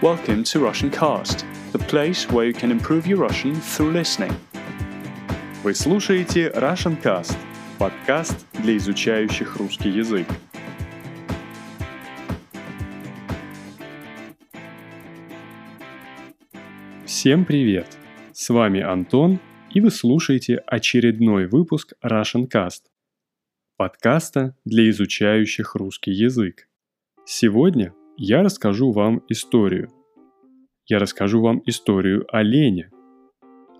Welcome to Russian Cast, the place where you can improve your Russian through listening. Вы слушаете Russian Cast, подкаст для изучающих русский язык. Всем привет! С вами Антон, и вы слушаете очередной выпуск Russian Cast, подкаста для изучающих русский язык. Сегодня я расскажу вам историю. Я расскажу вам историю о Лене.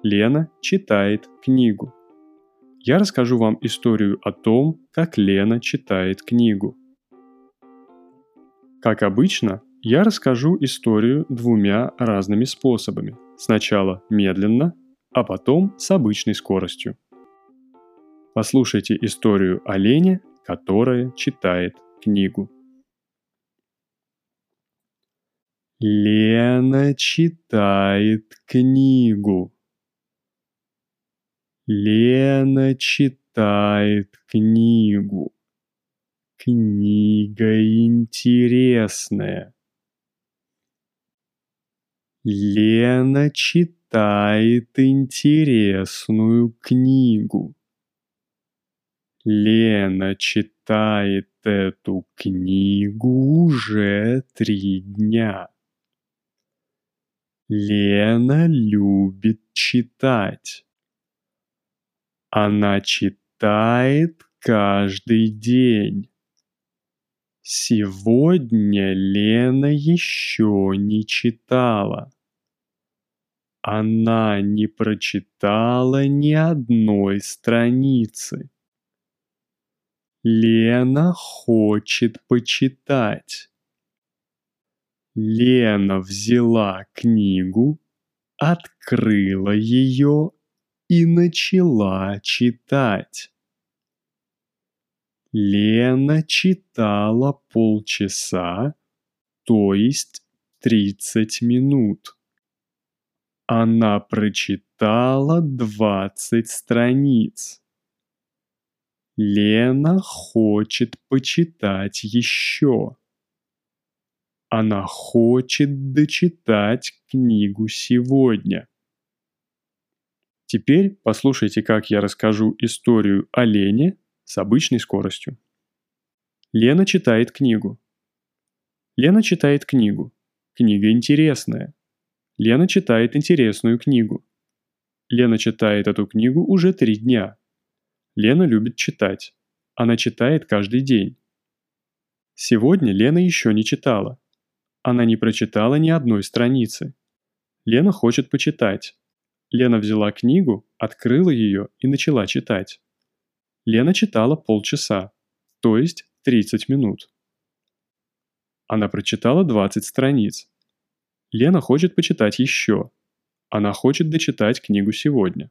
Лена читает книгу. Я расскажу вам историю о том, как Лена читает книгу. Как обычно, я расскажу историю двумя разными способами. Сначала медленно, а потом с обычной скоростью. Послушайте историю о Лене, которая читает книгу. Лена читает книгу. Лена читает книгу. Книга интересная. Лена читает интересную книгу. Лена читает эту книгу уже три дня. Лена любит читать. Она читает каждый день. Сегодня Лена еще не читала. Она не прочитала ни одной страницы. Лена хочет почитать. Лена взяла книгу, открыла ее и начала читать. Лена читала полчаса, то есть 30 минут. Она прочитала 20 страниц. Лена хочет почитать еще. Она хочет дочитать книгу сегодня. Теперь послушайте, как я расскажу историю о Лене с обычной скоростью. Лена читает книгу. Лена читает книгу. Книга интересная. Лена читает интересную книгу. Лена читает эту книгу уже три дня. Лена любит читать. Она читает каждый день. Сегодня Лена еще не читала. Она не прочитала ни одной страницы. Лена хочет почитать. Лена взяла книгу, открыла ее и начала читать. Лена читала полчаса, то есть 30 минут. Она прочитала 20 страниц. Лена хочет почитать еще. Она хочет дочитать книгу сегодня.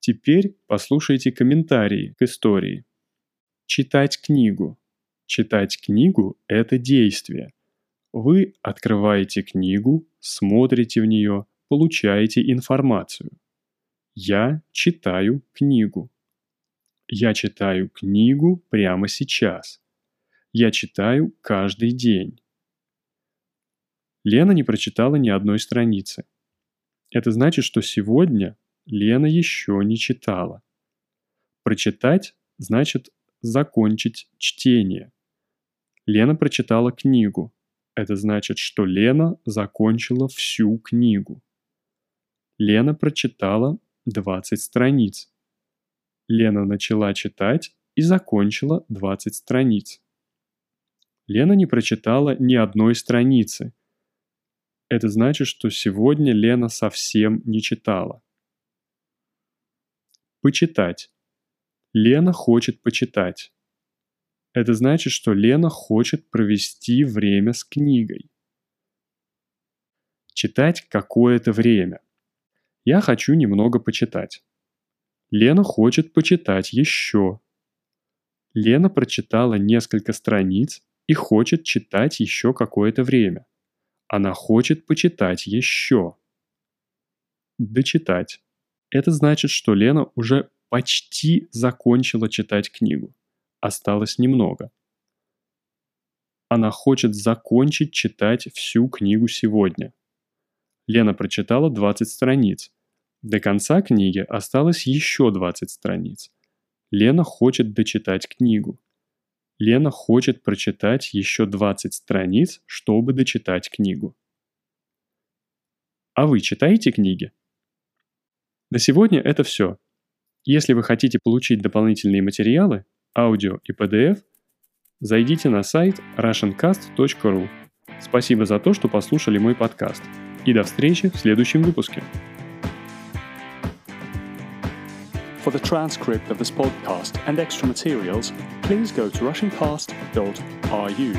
Теперь послушайте комментарии к истории. Читать книгу. Читать книгу – это действие. Вы открываете книгу, смотрите в нее, получаете информацию. Я читаю книгу. Я читаю книгу прямо сейчас. Я читаю каждый день. Лена не прочитала ни одной страницы. Это значит, что сегодня Лена еще не читала. Прочитать значит закончить чтение. Лена прочитала книгу. Это значит, что Лена закончила всю книгу. Лена прочитала 20 страниц. Лена начала читать и закончила 20 страниц. Лена не прочитала ни одной страницы. Это значит, что сегодня Лена совсем не читала. Почитать. Лена хочет почитать. Это значит, что Лена хочет провести время с книгой. Читать какое-то время. Я хочу немного почитать. Лена хочет почитать еще. Лена прочитала несколько страниц и хочет читать еще какое-то время. Она хочет почитать еще. Дочитать. Это значит, что Лена уже почти закончила читать книгу осталось немного. Она хочет закончить читать всю книгу сегодня. Лена прочитала 20 страниц. До конца книги осталось еще 20 страниц. Лена хочет дочитать книгу. Лена хочет прочитать еще 20 страниц, чтобы дочитать книгу. А вы читаете книги? На сегодня это все. Если вы хотите получить дополнительные материалы, аудио и PDF, зайдите на сайт russiancast.ru. Спасибо за то, что послушали мой подкаст. И до встречи в следующем выпуске. For the transcript of this podcast and extra materials, please go to russiancast.ru.